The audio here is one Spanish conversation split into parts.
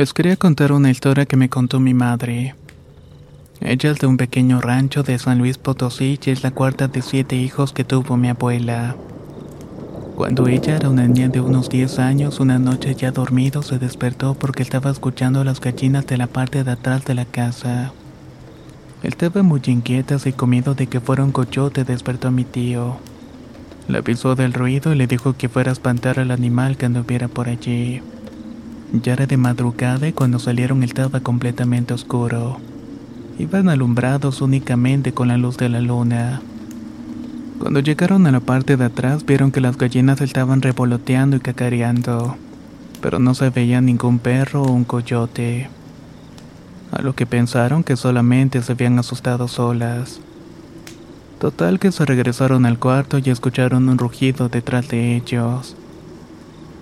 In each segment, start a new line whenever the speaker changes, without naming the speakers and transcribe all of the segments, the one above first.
Les quería contar una historia que me contó mi madre. Ella es de un pequeño rancho de San Luis Potosí y es la cuarta de siete hijos que tuvo mi abuela. Cuando ella era una niña de unos 10 años, una noche ya dormido se despertó porque estaba escuchando las gallinas de la parte de atrás de la casa. Estaba muy inquieta y comido de que fuera un coyote despertó a mi tío. Le avisó del ruido y le dijo que fuera a espantar al animal que anduviera por allí. Ya era de madrugada y cuando salieron estaba completamente oscuro. Iban alumbrados únicamente con la luz de la luna. Cuando llegaron a la parte de atrás vieron que las gallinas estaban revoloteando y cacareando, pero no se veía ningún perro o un coyote. A lo que pensaron que solamente se habían asustado solas. Total que se regresaron al cuarto y escucharon un rugido detrás de ellos.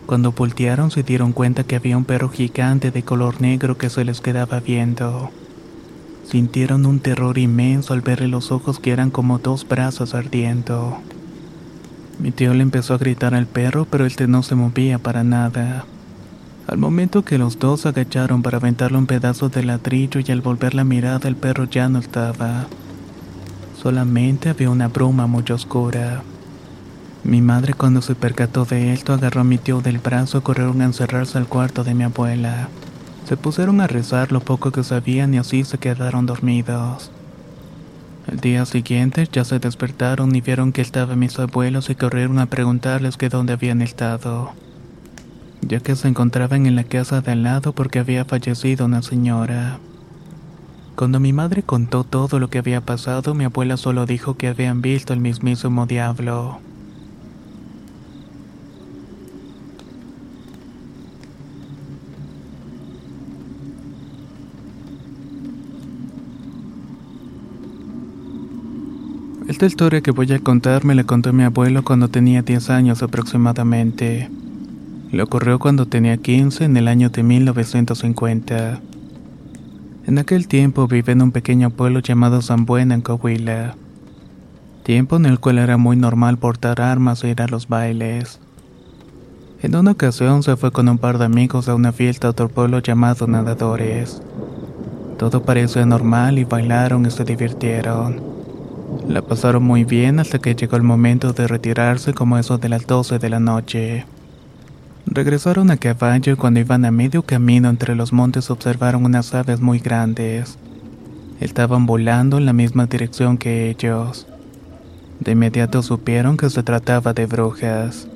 Cuando voltearon se dieron cuenta que había un perro gigante de color negro que se les quedaba viendo. Sintieron un terror inmenso al verle los ojos que eran como dos brazos ardiendo. Mi tío le empezó a gritar al perro, pero este no se movía para nada. Al momento que los dos agacharon para aventarle un pedazo de ladrillo y al volver la mirada el perro ya no estaba. Solamente había una bruma muy oscura. Mi madre cuando se percató de esto agarró a mi tío del brazo y corrieron a encerrarse al cuarto de mi abuela. Se pusieron a rezar lo poco que sabían y así se quedaron dormidos. El día siguiente ya se despertaron y vieron que estaban mis abuelos y corrieron a preguntarles que dónde habían estado, ya que se encontraban en la casa de al lado porque había fallecido una señora. Cuando mi madre contó todo lo que había pasado, mi abuela solo dijo que habían visto el mismísimo diablo. Esta historia que voy a contar me la contó mi abuelo cuando tenía 10 años aproximadamente. Le ocurrió cuando tenía 15 en el año de 1950. En aquel tiempo vivía en un pequeño pueblo llamado San Buena en Coahuila. Tiempo en el cual era muy normal portar armas e ir a los bailes. En una ocasión se fue con un par de amigos a una fiesta a otro pueblo llamado Nadadores. Todo parecía normal y bailaron y se divirtieron. La pasaron muy bien hasta que llegó el momento de retirarse como eso de las 12 de la noche. Regresaron a caballo y cuando iban a medio camino entre los montes observaron unas aves muy grandes. Estaban volando en la misma dirección que ellos. De inmediato supieron que se trataba de brujas.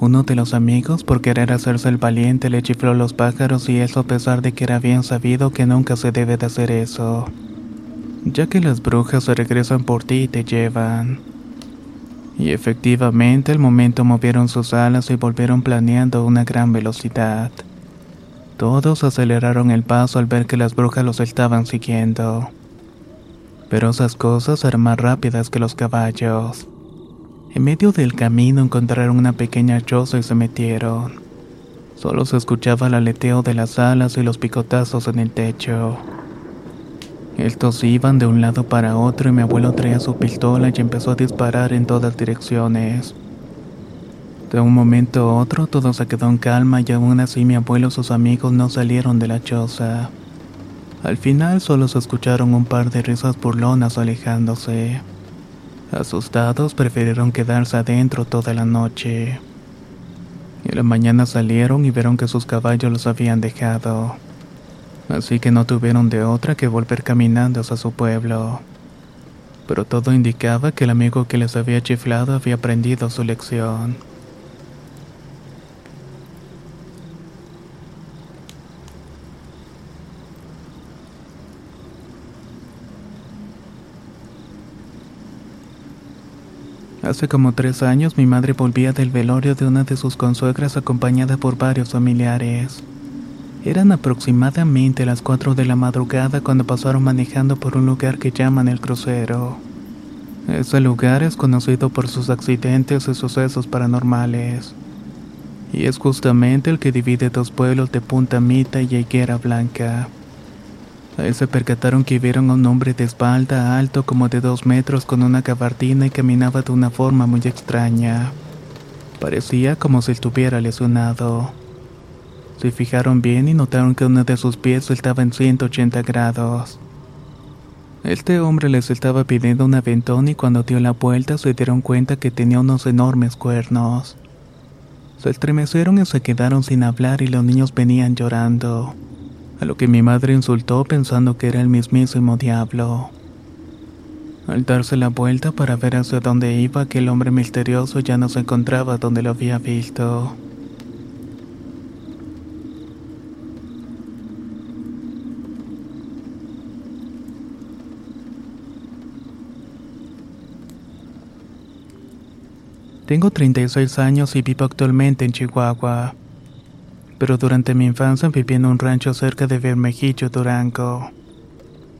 Uno de los amigos, por querer hacerse el valiente, le chifló los pájaros y eso a pesar de que era bien sabido que nunca se debe de hacer eso ya que las brujas regresan por ti y te llevan. Y efectivamente al momento movieron sus alas y volvieron planeando a una gran velocidad. Todos aceleraron el paso al ver que las brujas los estaban siguiendo. Pero esas cosas eran más rápidas que los caballos. En medio del camino encontraron una pequeña choza y se metieron. Solo se escuchaba el aleteo de las alas y los picotazos en el techo. Estos iban de un lado para otro y mi abuelo traía su pistola y empezó a disparar en todas direcciones. De un momento a otro todo se quedó en calma y aún así mi abuelo y sus amigos no salieron de la choza. Al final solo se escucharon un par de risas burlonas alejándose. Asustados prefirieron quedarse adentro toda la noche. Y la mañana salieron y vieron que sus caballos los habían dejado así que no tuvieron de otra que volver caminando hacia su pueblo. pero todo indicaba que el amigo que les había chiflado había aprendido su lección. Hace como tres años mi madre volvía del velorio de una de sus consuegras acompañada por varios familiares. Eran aproximadamente las 4 de la madrugada cuando pasaron manejando por un lugar que llaman el crucero. Ese lugar es conocido por sus accidentes y sucesos paranormales. Y es justamente el que divide dos pueblos de Punta Mita y Higuera Blanca. Ahí se percataron que vieron a un hombre de espalda alto como de dos metros con una gabardina y caminaba de una forma muy extraña. Parecía como si estuviera lesionado. Se fijaron bien y notaron que uno de sus pies estaba en 180 grados. Este hombre les estaba pidiendo un aventón y cuando dio la vuelta se dieron cuenta que tenía unos enormes cuernos. Se estremecieron y se quedaron sin hablar y los niños venían llorando a lo que mi madre insultó pensando que era el mismísimo diablo. Al darse la vuelta para ver hacia dónde iba, aquel hombre misterioso ya no se encontraba donde lo había visto. Tengo 36 años y vivo actualmente en Chihuahua pero durante mi infancia viví en un rancho cerca de Bermejillo, Durango.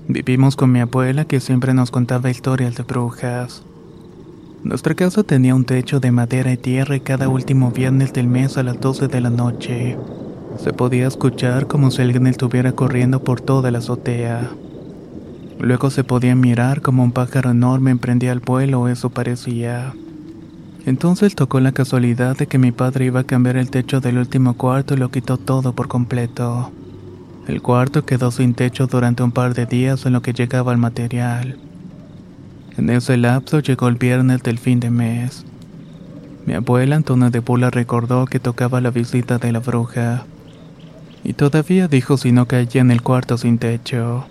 Vivimos con mi abuela que siempre nos contaba historias de brujas. Nuestra casa tenía un techo de madera y tierra y cada último viernes del mes a las 12 de la noche se podía escuchar como si alguien estuviera corriendo por toda la azotea. Luego se podía mirar como un pájaro enorme emprendía el vuelo, eso parecía. Entonces tocó la casualidad de que mi padre iba a cambiar el techo del último cuarto y lo quitó todo por completo. El cuarto quedó sin techo durante un par de días en lo que llegaba el material. En ese lapso llegó el viernes del fin de mes. Mi abuela Antona de Bula recordó que tocaba la visita de la bruja. Y todavía dijo si no caía en el cuarto sin techo.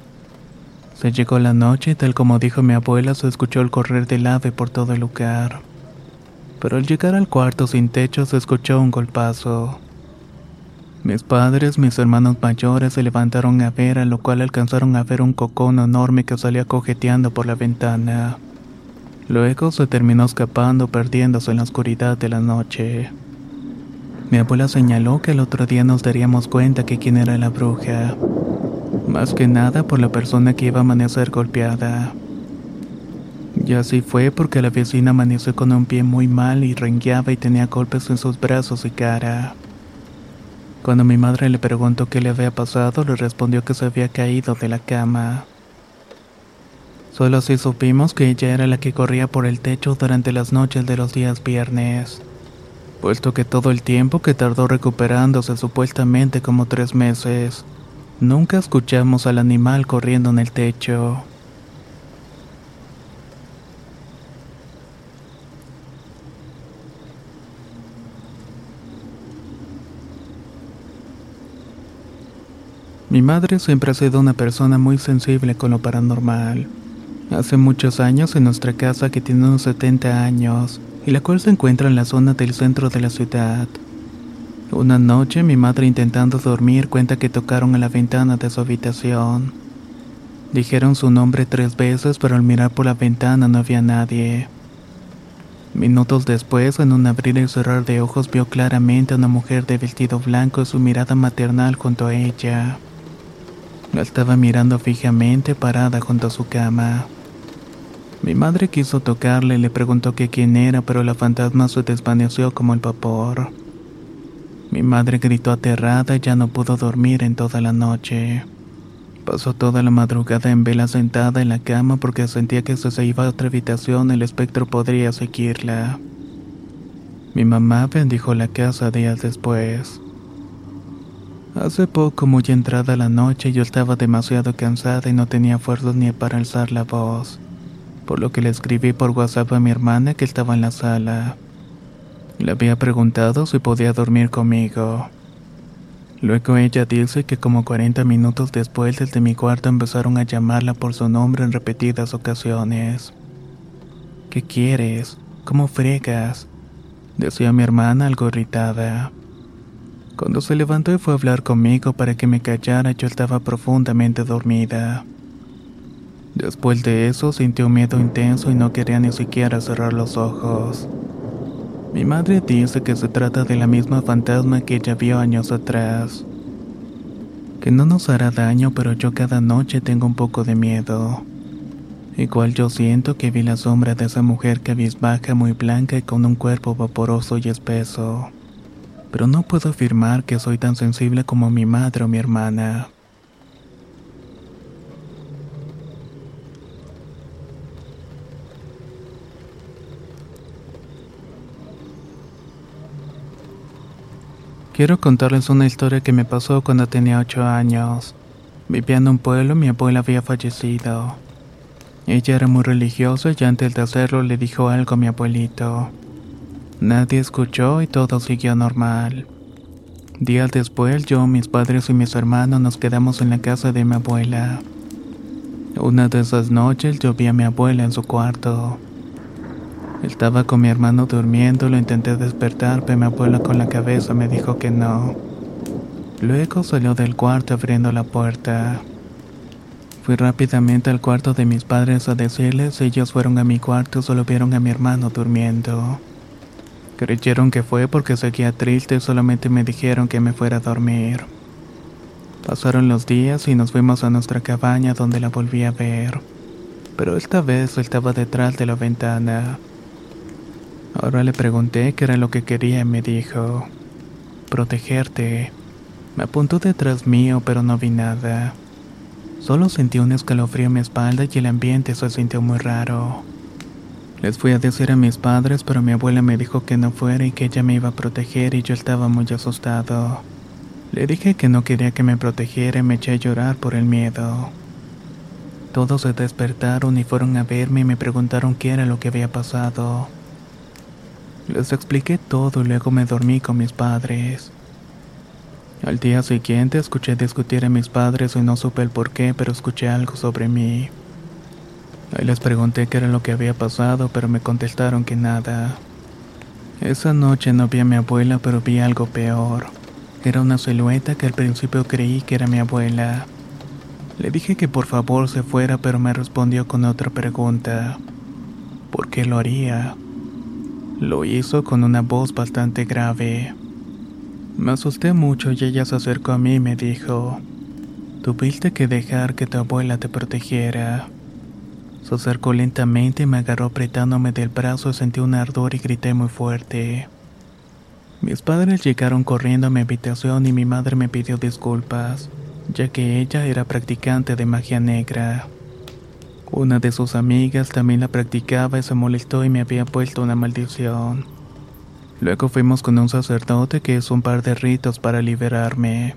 Se llegó la noche y tal como dijo mi abuela se escuchó el correr del ave por todo el lugar pero al llegar al cuarto sin techo se escuchó un golpazo. Mis padres, mis hermanos mayores se levantaron a ver, a lo cual alcanzaron a ver un cocón enorme que salía cojeteando por la ventana. Luego se terminó escapando, perdiéndose en la oscuridad de la noche. Mi abuela señaló que el otro día nos daríamos cuenta que quién era la bruja. Más que nada por la persona que iba a amanecer golpeada. Y así fue porque la vecina amaneció con un pie muy mal y rengueaba y tenía golpes en sus brazos y cara. Cuando mi madre le preguntó qué le había pasado, le respondió que se había caído de la cama. Solo así supimos que ella era la que corría por el techo durante las noches de los días viernes, puesto que todo el tiempo que tardó recuperándose supuestamente como tres meses, nunca escuchamos al animal corriendo en el techo. Mi madre siempre ha sido una persona muy sensible con lo paranormal. Hace muchos años en nuestra casa que tiene unos 70 años y la cual se encuentra en la zona del centro de la ciudad. Una noche mi madre intentando dormir cuenta que tocaron a la ventana de su habitación. Dijeron su nombre tres veces pero al mirar por la ventana no había nadie. Minutos después, en un abrir y cerrar de ojos, vio claramente a una mujer de vestido blanco y su mirada maternal junto a ella. La estaba mirando fijamente parada junto a su cama. Mi madre quiso tocarle y le preguntó que quién era, pero la fantasma se desvaneció como el vapor. Mi madre gritó aterrada y ya no pudo dormir en toda la noche. Pasó toda la madrugada en vela sentada en la cama porque sentía que si se iba a otra habitación el espectro podría seguirla. Mi mamá bendijo la casa días después. Hace poco, muy entrada la noche, yo estaba demasiado cansada y no tenía fuerzas ni para alzar la voz, por lo que le escribí por WhatsApp a mi hermana que estaba en la sala. Le había preguntado si podía dormir conmigo. Luego ella dice que como 40 minutos después desde mi cuarto empezaron a llamarla por su nombre en repetidas ocasiones. ¿Qué quieres? ¿Cómo fregas? Decía mi hermana algo irritada. Cuando se levantó y fue a hablar conmigo para que me callara, yo estaba profundamente dormida. Después de eso sintió miedo intenso y no quería ni siquiera cerrar los ojos. Mi madre dice que se trata de la misma fantasma que ella vio años atrás. Que no nos hará daño, pero yo cada noche tengo un poco de miedo. Igual yo siento que vi la sombra de esa mujer cabizbaja muy blanca y con un cuerpo vaporoso y espeso pero no puedo afirmar que soy tan sensible como mi madre o mi hermana. Quiero contarles una historia que me pasó cuando tenía 8 años. Vivía en un pueblo mi abuela había fallecido. Ella era muy religiosa y antes de hacerlo le dijo algo a mi abuelito. Nadie escuchó y todo siguió normal. Días después, yo, mis padres y mis hermanos nos quedamos en la casa de mi abuela. Una de esas noches yo vi a mi abuela en su cuarto. Estaba con mi hermano durmiendo, lo intenté despertar, pero mi abuela con la cabeza me dijo que no. Luego salió del cuarto abriendo la puerta. Fui rápidamente al cuarto de mis padres a decirles, ellos fueron a mi cuarto, solo vieron a mi hermano durmiendo. Creyeron que fue porque seguía triste y solamente me dijeron que me fuera a dormir. Pasaron los días y nos fuimos a nuestra cabaña donde la volví a ver. Pero esta vez estaba detrás de la ventana. Ahora le pregunté qué era lo que quería y me dijo, protegerte. Me apuntó detrás mío pero no vi nada. Solo sentí un escalofrío en mi espalda y el ambiente se sintió muy raro. Les fui a decir a mis padres, pero mi abuela me dijo que no fuera y que ella me iba a proteger y yo estaba muy asustado. Le dije que no quería que me protegiera y me eché a llorar por el miedo. Todos se despertaron y fueron a verme y me preguntaron qué era lo que había pasado. Les expliqué todo y luego me dormí con mis padres. Al día siguiente escuché discutir a mis padres y no supe el por qué, pero escuché algo sobre mí. Ahí les pregunté qué era lo que había pasado, pero me contestaron que nada. Esa noche no vi a mi abuela, pero vi algo peor. Era una silueta que al principio creí que era mi abuela. Le dije que por favor se fuera, pero me respondió con otra pregunta. ¿Por qué lo haría? Lo hizo con una voz bastante grave. Me asusté mucho y ella se acercó a mí y me dijo, tuviste que dejar que tu abuela te protegiera. Se acercó lentamente y me agarró apretándome del brazo, sentí un ardor y grité muy fuerte. Mis padres llegaron corriendo a mi habitación y mi madre me pidió disculpas, ya que ella era practicante de magia negra. Una de sus amigas también la practicaba y se molestó y me había puesto una maldición. Luego fuimos con un sacerdote que hizo un par de ritos para liberarme.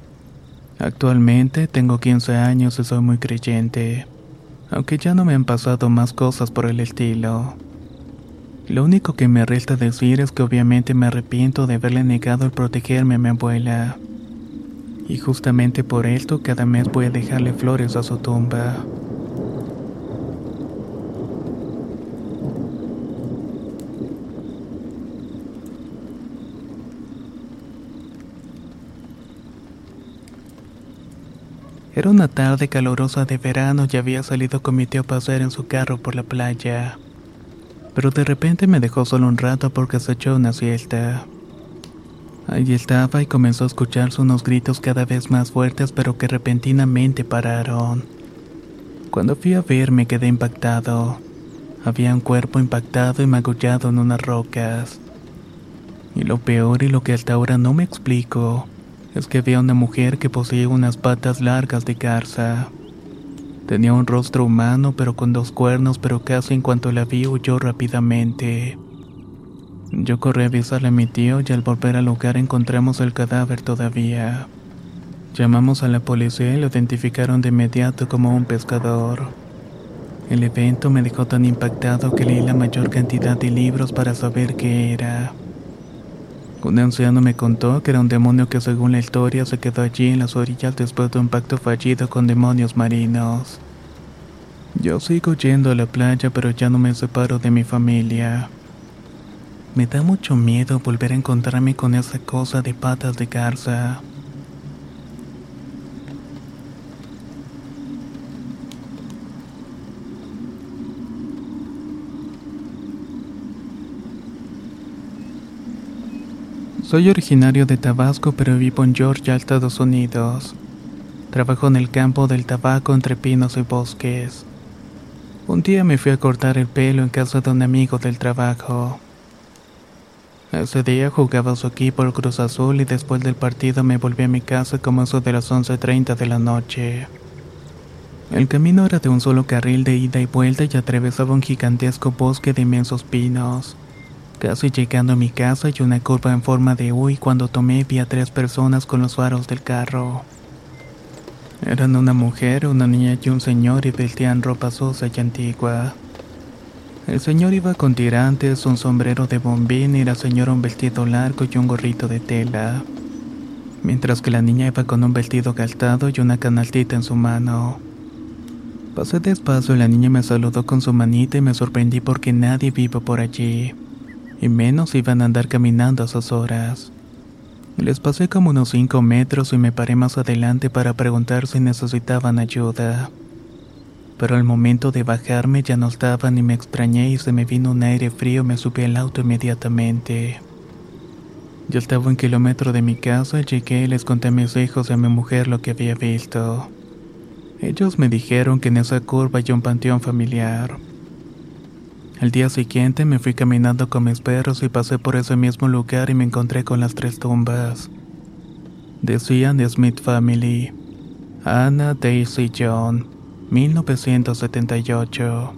Actualmente tengo 15 años y soy muy creyente aunque ya no me han pasado más cosas por el estilo. Lo único que me resta decir es que obviamente me arrepiento de haberle negado el protegerme a mi abuela. Y justamente por esto cada mes voy a dejarle flores a su tumba. Era una tarde calurosa de verano y había salido con mi tío a pasear en su carro por la playa. Pero de repente me dejó solo un rato porque se echó una siesta. Allí estaba y comenzó a escucharse unos gritos cada vez más fuertes pero que repentinamente pararon. Cuando fui a ver me quedé impactado. Había un cuerpo impactado y magullado en unas rocas. Y lo peor y lo que hasta ahora no me explico es que vi a una mujer que poseía unas patas largas de garza. Tenía un rostro humano pero con dos cuernos, pero casi en cuanto la vi huyó rápidamente. Yo corrí a avisarle a mi tío y al volver al lugar encontramos el cadáver todavía. Llamamos a la policía y lo identificaron de inmediato como un pescador. El evento me dejó tan impactado que leí la mayor cantidad de libros para saber qué era. Un anciano me contó que era un demonio que según la historia se quedó allí en las orillas después de un pacto fallido con demonios marinos. Yo sigo yendo a la playa, pero ya no me separo de mi familia. Me da mucho miedo volver a encontrarme con esa cosa de patas de garza. Soy originario de Tabasco, pero vivo en Georgia, Estados Unidos. Trabajo en el campo del tabaco entre pinos y bosques. Un día me fui a cortar el pelo en casa de un amigo del trabajo. Ese día jugaba su equipo el Cruz Azul y después del partido me volví a mi casa como eso de las 11.30 de la noche. El camino era de un solo carril de ida y vuelta y atravesaba un gigantesco bosque de inmensos pinos. Casi llegando a mi casa y una curva en forma de U y cuando tomé vi a tres personas con los faros del carro. Eran una mujer, una niña y un señor y vestían ropa sosa y antigua. El señor iba con tirantes, un sombrero de bombín y la señora un vestido largo y un gorrito de tela. Mientras que la niña iba con un vestido gastado y una canaltita en su mano. Pasé despacio y la niña me saludó con su manita y me sorprendí porque nadie vive por allí. Y menos iban a andar caminando a esas horas. Les pasé como unos 5 metros y me paré más adelante para preguntar si necesitaban ayuda. Pero al momento de bajarme ya no estaban y me extrañé y se me vino un aire frío y me subí al auto inmediatamente. Yo estaba un kilómetro de mi casa, llegué y les conté a mis hijos y a mi mujer lo que había visto. Ellos me dijeron que en esa curva hay un panteón familiar. Al día siguiente me fui caminando con mis perros y pasé por ese mismo lugar y me encontré con las tres tumbas. Decían The Smith Family. Anna Daisy John, 1978.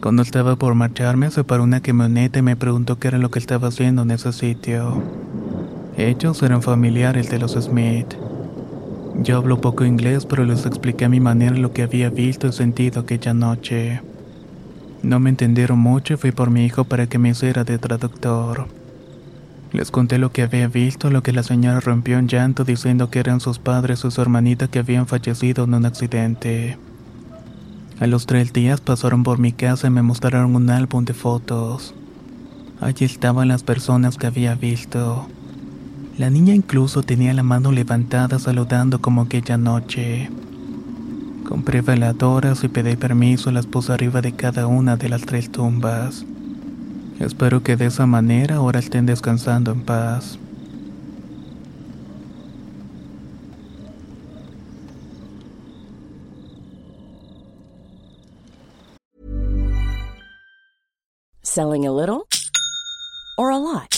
Cuando estaba por marcharme, se paró una camioneta y me preguntó qué era lo que estaba haciendo en ese sitio. Ellos eran familiares de los Smith. Yo hablo poco inglés, pero les expliqué a mi manera lo que había visto y sentido aquella noche. No me entendieron mucho y fui por mi hijo para que me hiciera de traductor. Les conté lo que había visto, lo que la señora rompió en llanto diciendo que eran sus padres y su hermanita que habían fallecido en un accidente. A los tres días pasaron por mi casa y me mostraron un álbum de fotos. Allí estaban las personas que había visto. La niña incluso tenía la mano levantada saludando como aquella noche. Compré veladoras y pedí permiso, las puse arriba de cada una de las tres tumbas. Espero que de esa manera ahora estén descansando en paz.
Selling a little or a lot?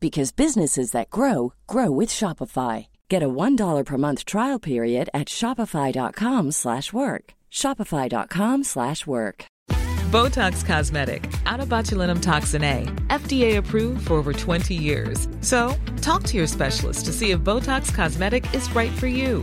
because businesses that grow grow with Shopify. Get a $1 per month trial period at Shopify.com slash work. Shopify.com slash work.
Botox Cosmetic, out of botulinum toxin A, FDA approved for over 20 years. So, talk to your specialist to see if Botox Cosmetic is right for you.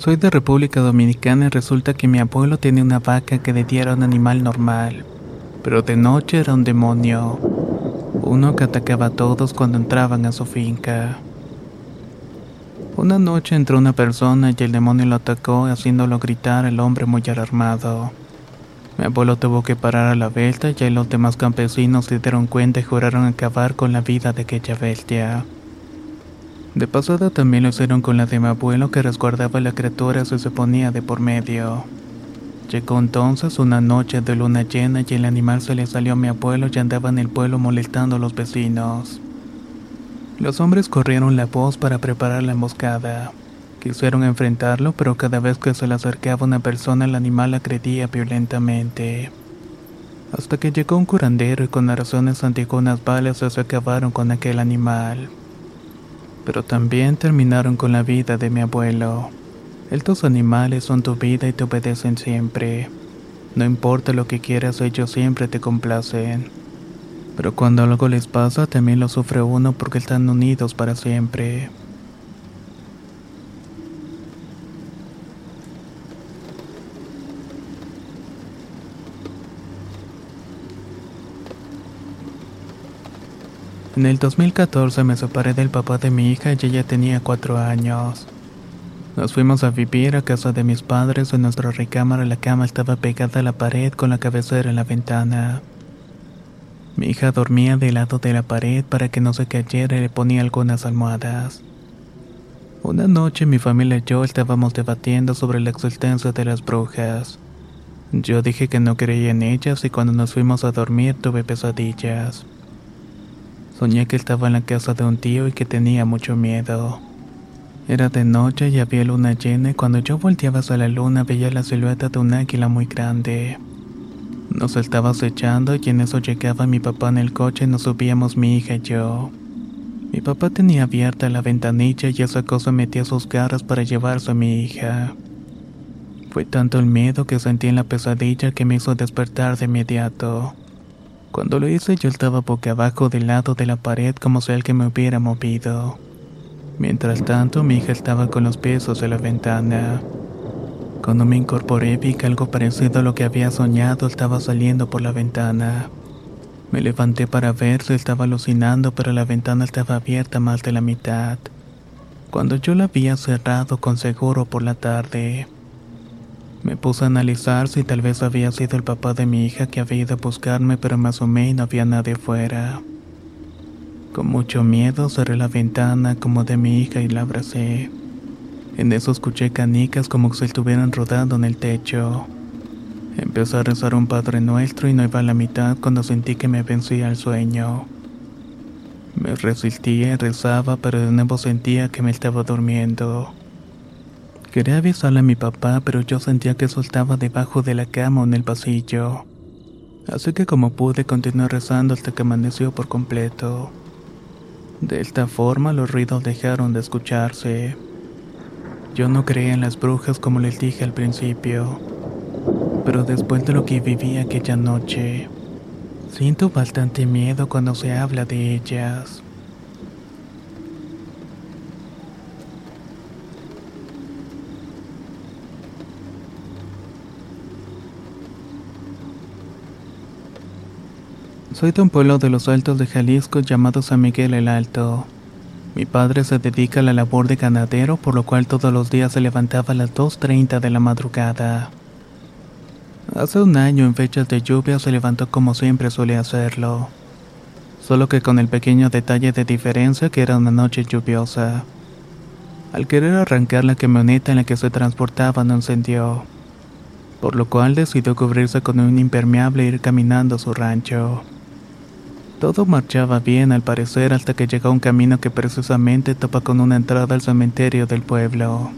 Soy de República Dominicana y resulta que mi abuelo tiene una vaca que de día era un animal normal, pero de noche era un demonio. Uno que atacaba a todos cuando entraban a su finca. Una noche entró una persona y el demonio lo atacó haciéndolo gritar al hombre muy alarmado. Mi abuelo tuvo que parar a la vuelta y los demás campesinos se dieron cuenta y juraron acabar con la vida de aquella bestia. De pasada también lo hicieron con la de mi abuelo que resguardaba a la criatura si se ponía de por medio. Llegó entonces una noche de luna llena y el animal se le salió a mi abuelo y andaba en el pueblo molestando a los vecinos. Los hombres corrieron la voz para preparar la emboscada. Quisieron enfrentarlo, pero cada vez que se le acercaba una persona el animal agredía violentamente. Hasta que llegó un curandero y con razones antiguas balas se acabaron con aquel animal. Pero también terminaron con la vida de mi abuelo. Estos animales son tu vida y te obedecen siempre. No importa lo que quieras, ellos siempre te complacen. Pero cuando algo les pasa, también lo sufre uno porque están unidos para siempre. En el 2014 me separé del papá de mi hija y ella tenía cuatro años. Nos fuimos a vivir a casa de mis padres. En nuestra recámara la cama estaba pegada a la pared con la cabecera en la ventana. Mi hija dormía del lado de la pared para que no se cayera y le ponía algunas almohadas. Una noche mi familia y yo estábamos debatiendo sobre la existencia de las brujas. Yo dije que no creía en ellas y cuando nos fuimos a dormir tuve pesadillas. Soñé que estaba en la casa de un tío y que tenía mucho miedo. Era de noche y había luna llena y cuando yo volteaba hacia la luna veía la silueta de un águila muy grande. Nos estaba acechando y en eso llegaba mi papá en el coche y nos subíamos mi hija y yo. Mi papá tenía abierta la ventanilla y esa cosa metía sus garras para llevarse a mi hija. Fue tanto el miedo que sentí en la pesadilla que me hizo despertar de inmediato. Cuando lo hice yo estaba boca abajo del lado de la pared como si alguien me hubiera movido. Mientras tanto, mi hija estaba con los pies de la ventana. Cuando me incorporé vi que algo parecido a lo que había soñado estaba saliendo por la ventana. Me levanté para ver si estaba alucinando, pero la ventana estaba abierta más de la mitad. Cuando yo la había cerrado con seguro por la tarde. Me puse a analizar si tal vez había sido el papá de mi hija que había ido a buscarme, pero me asomé y no había nadie fuera. Con mucho miedo cerré la ventana como de mi hija y la abracé. En eso escuché canicas como si estuvieran rodando en el techo. Empecé a rezar un Padre Nuestro y no iba a la mitad cuando sentí que me vencía el sueño. Me resistía y rezaba, pero de nuevo sentía que me estaba durmiendo. Quería avisarle a mi papá, pero yo sentía que soltaba debajo de la cama o en el pasillo. Así que como pude continué rezando hasta que amaneció por completo. De esta forma los ruidos dejaron de escucharse. Yo no creía en las brujas como les dije al principio, pero después de lo que viví aquella noche, siento bastante miedo cuando se habla de ellas. Soy de un pueblo de los Altos de Jalisco llamado San Miguel el Alto. Mi padre se dedica a la labor de ganadero, por lo cual todos los días se levantaba a las 2.30 de la madrugada. Hace un año, en fechas de lluvia, se levantó como siempre suele hacerlo. Solo que con el pequeño detalle de diferencia que era una noche lluviosa. Al querer arrancar la camioneta en la que se transportaba no encendió, por lo cual decidió cubrirse con un impermeable e ir caminando a su rancho. Todo marchaba bien al parecer hasta que llegó un camino que precisamente topa con una entrada al cementerio del pueblo.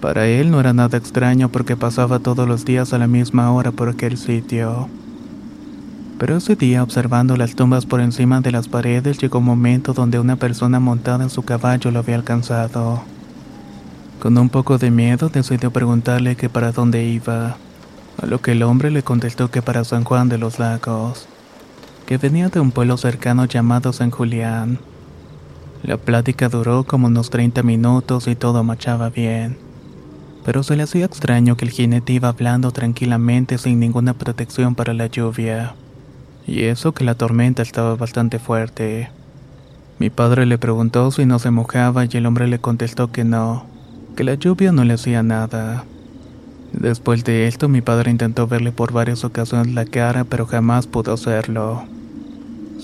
Para él no era nada extraño porque pasaba todos los días a la misma hora por aquel sitio. Pero ese día, observando las tumbas por encima de las paredes, llegó un momento donde una persona montada en su caballo lo había alcanzado. Con un poco de miedo decidió preguntarle que para dónde iba, a lo que el hombre le contestó que para San Juan de los Lagos que venía de un pueblo cercano llamado San Julián. La plática duró como unos 30 minutos y todo marchaba bien. Pero se le hacía extraño que el jinete iba hablando tranquilamente sin ninguna protección para la lluvia. Y eso que la tormenta estaba bastante fuerte. Mi padre le preguntó si no se mojaba y el hombre le contestó que no, que la lluvia no le hacía nada. Después de esto mi padre intentó verle por varias ocasiones la cara pero jamás pudo hacerlo.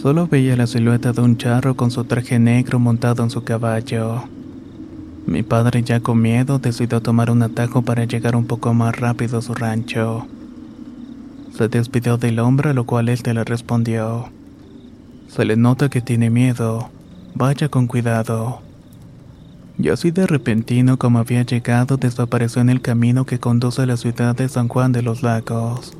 Solo veía la silueta de un charro con su traje negro montado en su caballo. Mi padre ya con miedo decidió tomar un atajo para llegar un poco más rápido a su rancho. Se despidió del hombre a lo cual él te le respondió. Se le nota que tiene miedo. Vaya con cuidado. Y así de repentino como había llegado desapareció en el camino que conduce a la ciudad de San Juan de los Lagos.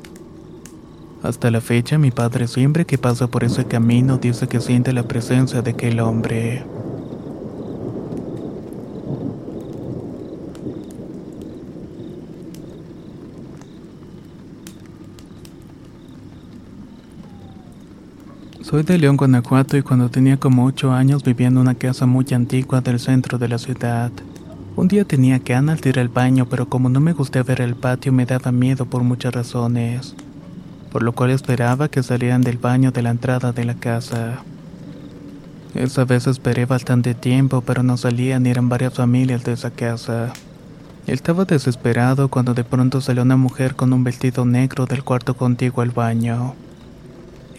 Hasta la fecha mi padre siempre que pasa por ese camino dice que siente la presencia de aquel hombre. Soy de León, Guanajuato y cuando tenía como 8 años vivía en una casa muy antigua del centro de la ciudad. Un día tenía ganas de ir al baño, pero como no me gustaba ver el patio me daba miedo por muchas razones, por lo cual esperaba que salieran del baño de la entrada de la casa. Esa vez esperé bastante tiempo, pero no salían ni eran varias familias de esa casa. Estaba desesperado cuando de pronto salió una mujer con un vestido negro del cuarto contigo al baño.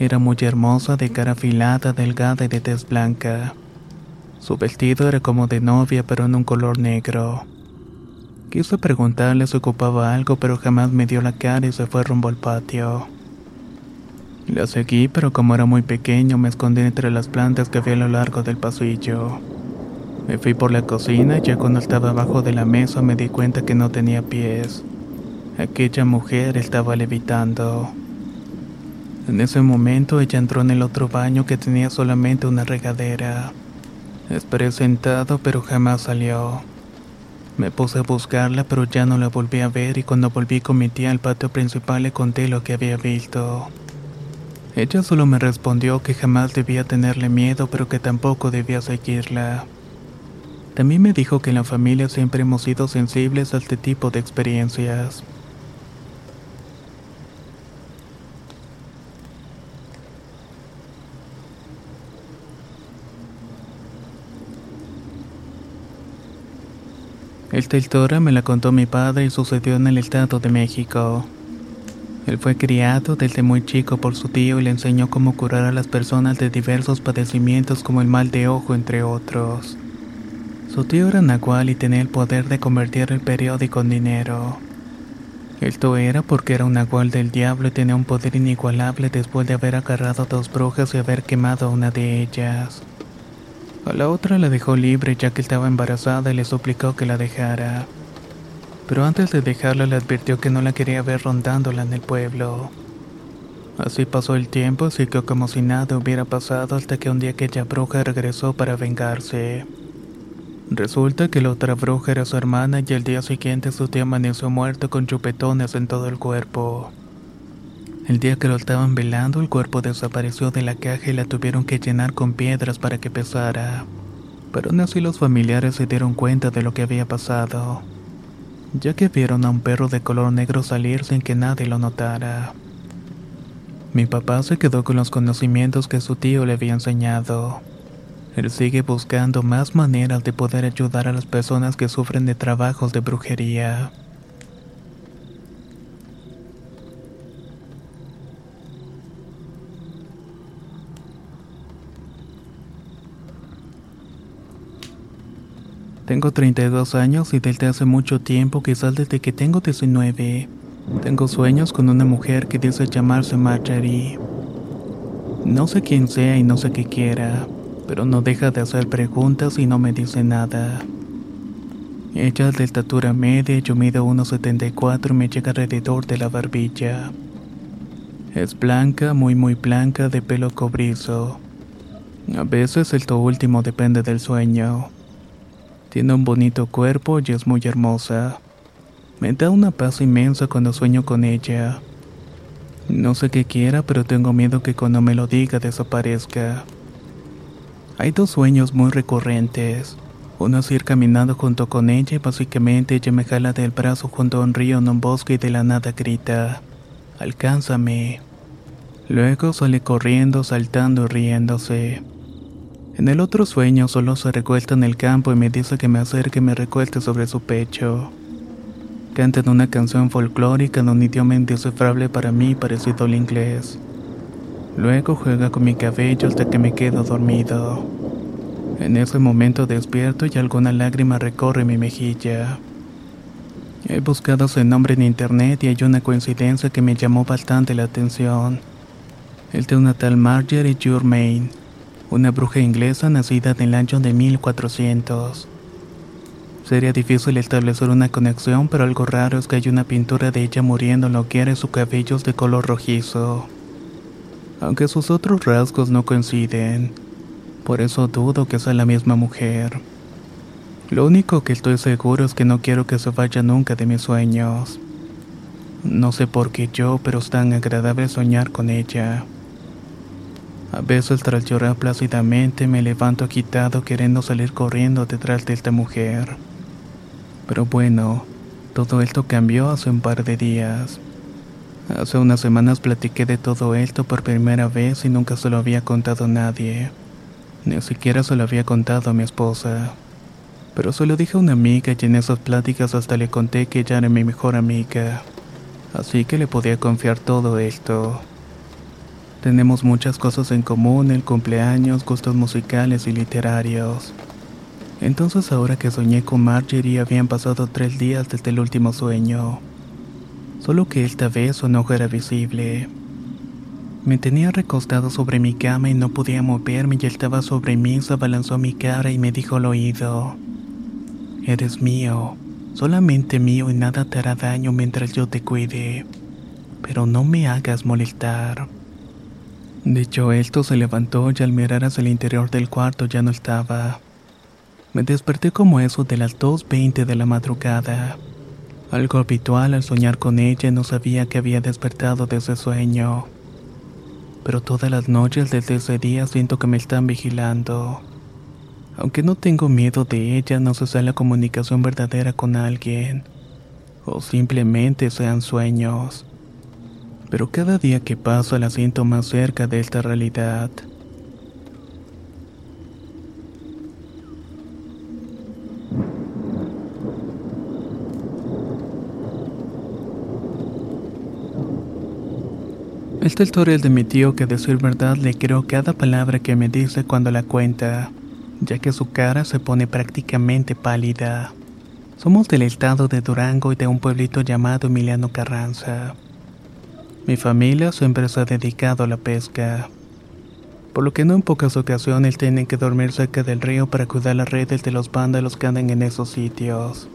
Era muy hermosa, de cara afilada, delgada y de tez blanca. Su vestido era como de novia, pero en un color negro. Quise preguntarle si ocupaba algo, pero jamás me dio la cara y se fue rumbo al patio. La seguí, pero como era muy pequeño, me escondí entre las plantas que había a lo largo del pasillo. Me fui por la cocina y ya cuando estaba abajo de la mesa me di cuenta que no tenía pies. Aquella mujer estaba levitando. En ese momento ella entró en el otro baño que tenía solamente una regadera. Esperé sentado pero jamás salió. Me puse a buscarla pero ya no la volví a ver y cuando volví con mi tía al patio principal le conté lo que había visto. Ella solo me respondió que jamás debía tenerle miedo pero que tampoco debía seguirla. También me dijo que en la familia siempre hemos sido sensibles a este tipo de experiencias. Esta historia me la contó mi padre y sucedió en el Estado de México. Él fue criado desde muy chico por su tío y le enseñó cómo curar a las personas de diversos padecimientos como el mal de ojo, entre otros. Su tío era nahual y tenía el poder de convertir el periódico en dinero. Esto era porque era un nahual del diablo y tenía un poder inigualable después de haber agarrado a dos brujas y haber quemado a una de ellas. A la otra la dejó libre ya que estaba embarazada y le suplicó que la dejara. Pero antes de dejarla le advirtió que no la quería ver rondándola en el pueblo. Así pasó el tiempo y siguió como si nada hubiera pasado hasta que un día aquella bruja regresó para vengarse. Resulta que la otra bruja era su hermana y el día siguiente su tía amaneció muerto con chupetones en todo el cuerpo. El día que lo estaban velando, el cuerpo desapareció de la caja y la tuvieron que llenar con piedras para que pesara. Pero aún así los familiares se dieron cuenta de lo que había pasado, ya que vieron a un perro de color negro salir sin que nadie lo notara. Mi papá se quedó con los conocimientos que su tío le había enseñado. Él sigue buscando más maneras de poder ayudar a las personas que sufren de trabajos de brujería. Tengo 32 años y desde hace mucho tiempo, quizás desde que tengo 19, tengo sueños con una mujer que dice llamarse Marjorie. No sé quién sea y no sé qué quiera, pero no deja de hacer preguntas y no me dice nada. Ella es de estatura media, yo mido 1,74 y me llega alrededor de la barbilla. Es blanca, muy muy blanca, de pelo cobrizo. A veces el to último depende del sueño. Tiene un bonito cuerpo y es muy hermosa. Me da una paz inmensa cuando sueño con ella. No sé qué quiera, pero tengo miedo que cuando me lo diga desaparezca. Hay dos sueños muy recurrentes. Uno es ir caminando junto con ella y básicamente ella me jala del brazo junto a un río en un bosque y de la nada grita, alcánzame. Luego sale corriendo, saltando y riéndose. En el otro sueño solo se recuesta en el campo y me dice que me acerque y me recueste sobre su pecho. Cantan una canción folclórica en un idioma indescifrable para mí parecido al inglés. Luego juega con mi cabello hasta que me quedo dormido. En ese momento despierto y alguna lágrima recorre mi mejilla. He buscado su nombre en internet y hay una coincidencia que me llamó bastante la atención. El de una tal Marjorie Germain, una bruja inglesa nacida en el año de 1400. Sería difícil establecer una conexión, pero algo raro es que hay una pintura de ella muriendo en lo que era su cabello de color rojizo. Aunque sus otros rasgos no coinciden, por eso dudo que sea la misma mujer. Lo único que estoy seguro es que no quiero que se vaya nunca de mis sueños. No sé por qué yo, pero es tan agradable soñar con ella. A veces tras llorar plácidamente me levanto agitado queriendo salir corriendo detrás de esta mujer. Pero bueno, todo esto cambió hace un par de días. Hace unas semanas platiqué de todo esto por primera vez y nunca se lo había contado a nadie. Ni siquiera se lo había contado a mi esposa. Pero se lo dije a una amiga y en esas pláticas hasta le conté que ella era mi mejor amiga. Así que le podía confiar todo esto. Tenemos muchas cosas en común, el cumpleaños, gustos musicales y literarios. Entonces ahora que soñé con Marjorie habían pasado tres días desde el último sueño. Solo que esta vez su enojo era visible. Me tenía recostado sobre mi cama y no podía moverme y él estaba sobre mí, se abalanzó mi cara y me dijo al oído. Eres mío, solamente mío y nada te hará daño mientras yo te cuide. Pero no me hagas molestar. Dicho esto, se levantó y al mirar hacia el interior del cuarto ya no estaba. Me desperté como eso de las 2.20 de la madrugada. Algo habitual al soñar con ella no sabía que había despertado de ese sueño. Pero todas las noches desde ese día siento que me están vigilando. Aunque no tengo miedo de ella, no sé si la comunicación verdadera con alguien. O simplemente sean sueños. Pero cada día que pasa la siento más cerca de esta realidad. Esta historia es de mi tío que de decir verdad le creo cada palabra que me dice cuando la cuenta, ya que su cara se pone prácticamente pálida. Somos del estado de Durango y de un pueblito llamado Emiliano Carranza. Mi familia siempre se ha dedicado a la pesca, por lo que no en pocas ocasiones tienen que dormir cerca del río para cuidar las redes de los vándalos que andan en esos sitios.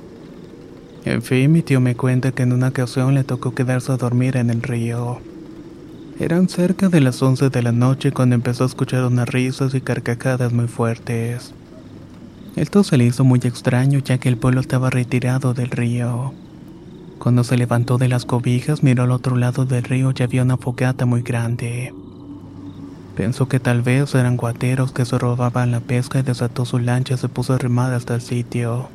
En fin, mi tío me cuenta que en una ocasión le tocó quedarse a dormir en el río. Eran cerca de las 11 de la noche cuando empezó a escuchar unas risas y carcajadas muy fuertes. Esto se le hizo muy extraño ya que el pueblo estaba retirado del río. Cuando se levantó de las cobijas miró al otro lado del río y había una fogata muy grande. Pensó que tal vez eran guateros que se robaban la pesca y desató su lancha y se puso a remar hasta el sitio.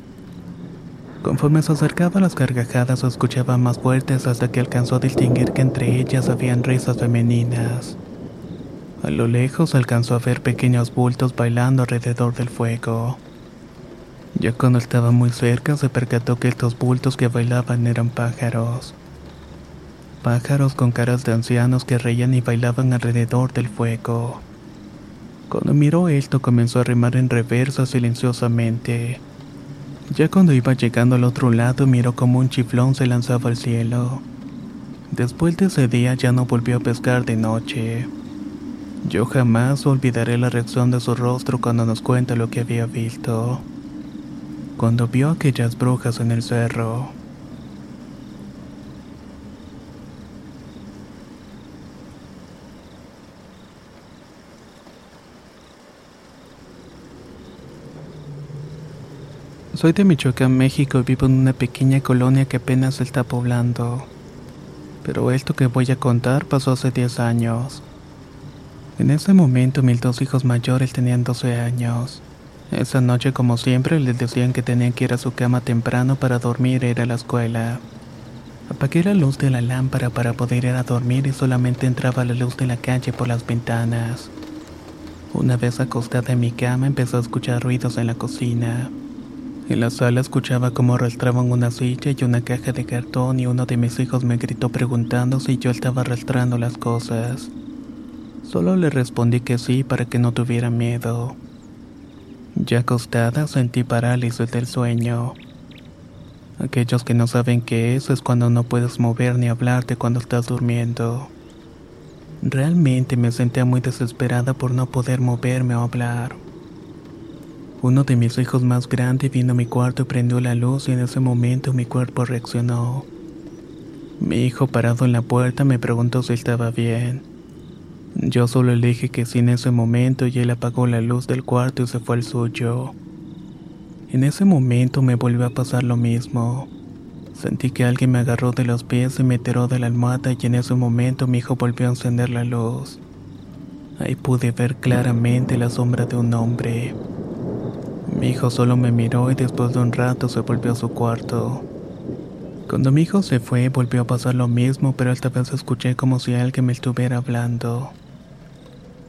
Conforme se acercaba las carcajadas se escuchaban más fuertes hasta que alcanzó a distinguir que entre ellas habían risas femeninas. A lo lejos alcanzó a ver pequeños bultos bailando alrededor del fuego. Ya cuando estaba muy cerca se percató que estos bultos que bailaban eran pájaros. Pájaros con caras de ancianos que reían y bailaban alrededor del fuego. Cuando miró esto comenzó a remar en reversa silenciosamente. Ya cuando iba llegando al otro lado miró como un chiflón se lanzaba al cielo. Después de ese día ya no volvió a pescar de noche. Yo jamás olvidaré la reacción de su rostro cuando nos cuenta lo que había visto. Cuando vio aquellas brujas en el cerro. Soy de Michoacán, México y vivo en una pequeña colonia que apenas se está poblando. Pero esto que voy a contar pasó hace 10 años. En ese momento mis dos hijos mayores tenían 12 años. Esa noche, como siempre, les decían que tenían que ir a su cama temprano para dormir e ir a la escuela. Apagué la luz de la lámpara para poder ir a dormir y solamente entraba la luz de la calle por las ventanas. Una vez acostada en mi cama empezó a escuchar ruidos en la cocina. En la sala escuchaba cómo arrastraban una silla y una caja de cartón y uno de mis hijos me gritó preguntando si yo estaba arrastrando las cosas. Solo le respondí que sí para que no tuviera miedo. Ya acostada sentí parálisis del sueño. Aquellos que no saben qué es es cuando no puedes mover ni hablarte cuando estás durmiendo. Realmente me sentía muy desesperada por no poder moverme o hablar. Uno de mis hijos más grandes vino a mi cuarto y prendió la luz y en ese momento mi cuerpo reaccionó. Mi hijo parado en la puerta me preguntó si estaba bien. Yo solo le dije que sí en ese momento y él apagó la luz del cuarto y se fue al suyo. En ese momento me volvió a pasar lo mismo. Sentí que alguien me agarró de los pies y me tiró de la almohada y en ese momento mi hijo volvió a encender la luz. Ahí pude ver claramente la sombra de un hombre. Mi hijo solo me miró y después de un rato se volvió a su cuarto. Cuando mi hijo se fue volvió a pasar lo mismo, pero esta vez escuché como si alguien me estuviera hablando.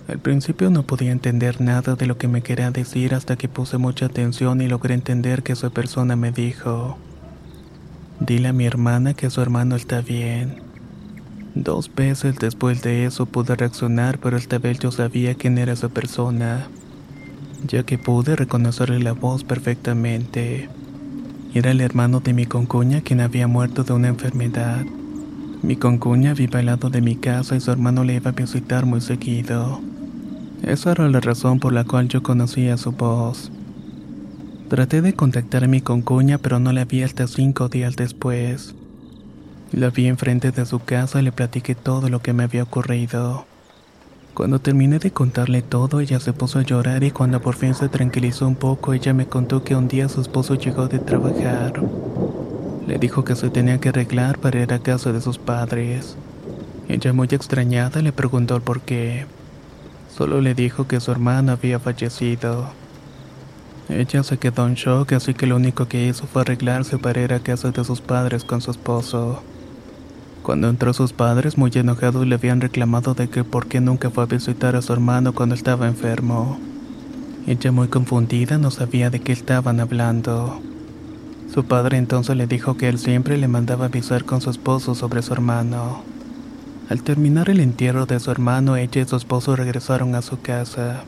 Al principio no podía entender nada de lo que me quería decir hasta que puse mucha atención y logré entender que esa persona me dijo, dile a mi hermana que su hermano está bien. Dos veces después de eso pude reaccionar, pero esta vez yo sabía quién era esa persona, ya que pude reconocerle la voz perfectamente. Era el hermano de mi concuña quien había muerto de una enfermedad. Mi concuña vive al lado de mi casa y su hermano le iba a visitar muy seguido. Esa era la razón por la cual yo conocía su voz. Traté de contactar a mi concuña, pero no la vi hasta cinco días después. La vi enfrente de su casa y le platiqué todo lo que me había ocurrido. Cuando terminé de contarle todo, ella se puso a llorar y cuando por fin se tranquilizó un poco, ella me contó que un día su esposo llegó de trabajar. Le dijo que se tenía que arreglar para ir a casa de sus padres. Ella muy extrañada le preguntó el por qué. Solo le dijo que su hermano había fallecido. Ella se quedó en shock, así que lo único que hizo fue arreglarse para ir a casa de sus padres con su esposo. Cuando entró sus padres, muy enojados, le habían reclamado de que por qué nunca fue a visitar a su hermano cuando estaba enfermo. Ella muy confundida no sabía de qué estaban hablando. Su padre entonces le dijo que él siempre le mandaba avisar con su esposo sobre su hermano. Al terminar el entierro de su hermano, ella y su esposo regresaron a su casa.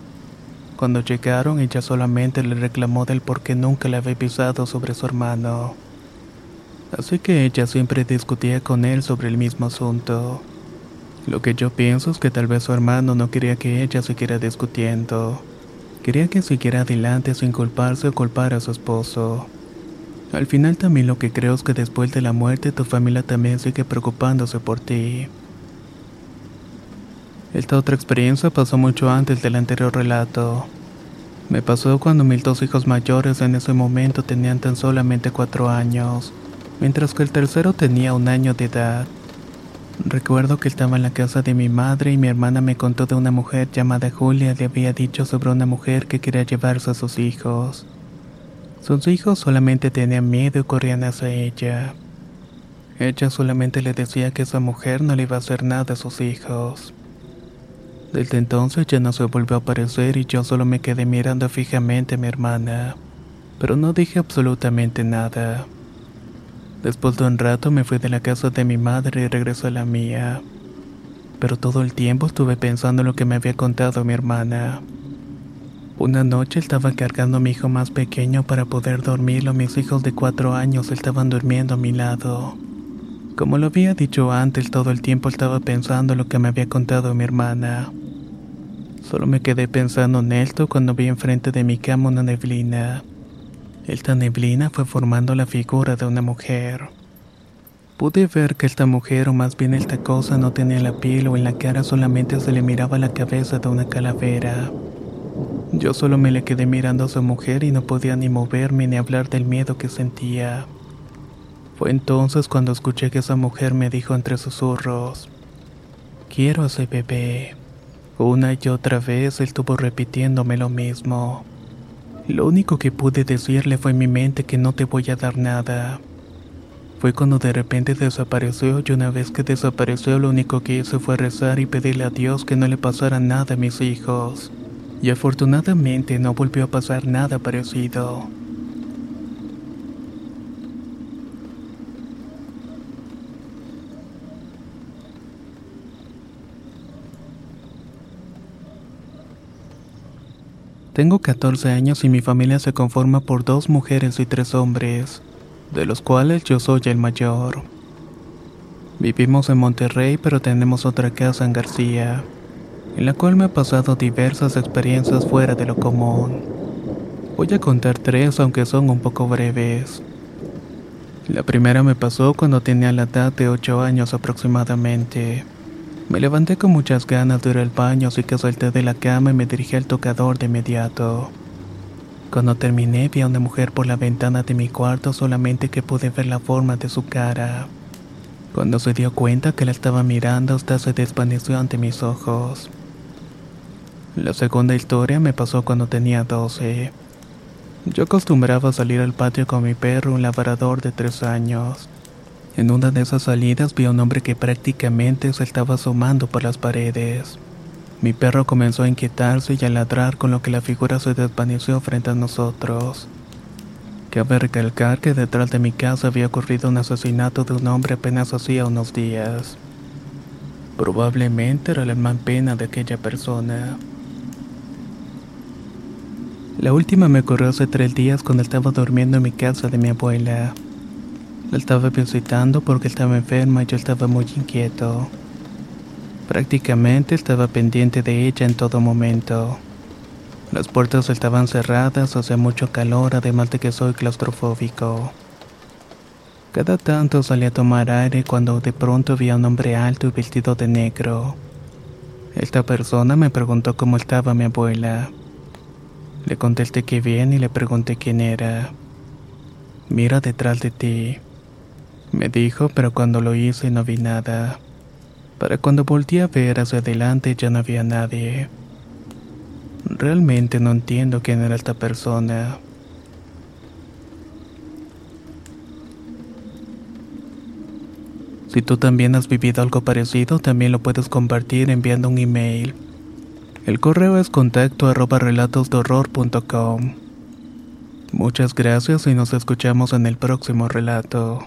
Cuando llegaron, ella solamente le reclamó del por qué nunca le había avisado sobre su hermano. Así que ella siempre discutía con él sobre el mismo asunto. Lo que yo pienso es que tal vez su hermano no quería que ella siguiera discutiendo. Quería que siguiera adelante sin culparse o culpar a su esposo. Al final también lo que creo es que después de la muerte tu familia también sigue preocupándose por ti. Esta otra experiencia pasó mucho antes del anterior relato. Me pasó cuando mis dos hijos mayores en ese momento tenían tan solamente cuatro años, mientras que el tercero tenía un año de edad. Recuerdo que estaba en la casa de mi madre y mi hermana me contó de una mujer llamada Julia le había dicho sobre una mujer que quería llevarse a sus hijos. Sus hijos solamente tenían miedo y corrían hacia ella. Ella solamente le decía que esa mujer no le iba a hacer nada a sus hijos. Desde entonces ya no se volvió a aparecer y yo solo me quedé mirando fijamente a mi hermana, pero no dije absolutamente nada. Después de un rato me fui de la casa de mi madre y regresé a la mía, pero todo el tiempo estuve pensando en lo que me había contado mi hermana. Una noche estaba cargando a mi hijo más pequeño para poder dormirlo. Mis hijos de cuatro años estaban durmiendo a mi lado. Como lo había dicho antes, todo el tiempo estaba pensando en lo que me había contado mi hermana. Solo me quedé pensando en esto cuando vi enfrente de mi cama una neblina. Esta neblina fue formando la figura de una mujer. Pude ver que esta mujer, o más bien esta cosa, no tenía la piel o en la cara solamente se le miraba la cabeza de una calavera. Yo solo me le quedé mirando a esa mujer y no podía ni moverme ni hablar del miedo que sentía. Fue entonces cuando escuché que esa mujer me dijo entre susurros, quiero a ese bebé. Una y otra vez estuvo repitiéndome lo mismo. Lo único que pude decirle fue en mi mente que no te voy a dar nada. Fue cuando de repente desapareció y una vez que desapareció lo único que hice fue rezar y pedirle a Dios que no le pasara nada a mis hijos. Y afortunadamente no volvió a pasar nada parecido. Tengo 14 años y mi familia se conforma por dos mujeres y tres hombres, de los cuales yo soy el mayor. Vivimos en Monterrey pero tenemos otra casa en García, en la cual me he pasado diversas experiencias fuera de lo común. Voy a contar tres aunque son un poco breves. La primera me pasó cuando tenía la edad de 8 años aproximadamente. Me levanté con muchas ganas de ir al baño, así que salté de la cama y me dirigí al tocador de inmediato. Cuando terminé vi a una mujer por la ventana de mi cuarto solamente que pude ver la forma de su cara. Cuando se dio cuenta que la estaba mirando, hasta se desvaneció ante mis ojos. La segunda historia me pasó cuando tenía 12. Yo acostumbraba salir al patio con mi perro, un labrador de 3 años. En una de esas salidas vi a un hombre que prácticamente se estaba asomando por las paredes. Mi perro comenzó a inquietarse y a ladrar con lo que la figura se desvaneció frente a nosotros. Cabe recalcar que detrás de mi casa había ocurrido un asesinato de un hombre apenas hacía unos días. Probablemente era la alma pena de aquella persona. La última me ocurrió hace tres días cuando estaba durmiendo en mi casa de mi abuela. La estaba visitando porque estaba enferma y yo estaba muy inquieto. Prácticamente estaba pendiente de ella en todo momento. Las puertas estaban cerradas, hacía mucho calor, además de que soy claustrofóbico. Cada tanto salí a tomar aire cuando de pronto vi a un hombre alto y vestido de negro. Esta persona me preguntó cómo estaba mi abuela. Le contesté que bien y le pregunté quién era. Mira detrás de ti. Me dijo, pero cuando lo hice no vi nada. Para cuando volteé a ver hacia adelante ya no había nadie. Realmente no entiendo quién era esta persona. Si tú también has vivido algo parecido, también lo puedes compartir enviando un email. El correo es contacto arroba relatosdehorror.com. Muchas gracias y nos escuchamos en el próximo relato.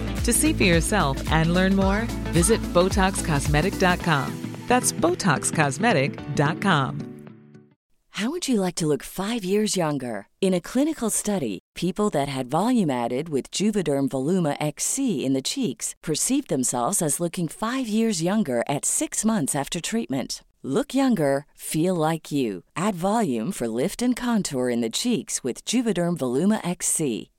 To see for yourself and learn more, visit BotoxCosmetic.com. That's BotoxCosmetic.com.
How would you like to look five years younger? In a clinical study, people that had volume added with Juvederm Voluma XC in the cheeks perceived themselves as looking five years younger at six months after treatment. Look younger, feel like you. Add volume for lift and contour in the cheeks with Juvederm Voluma XC.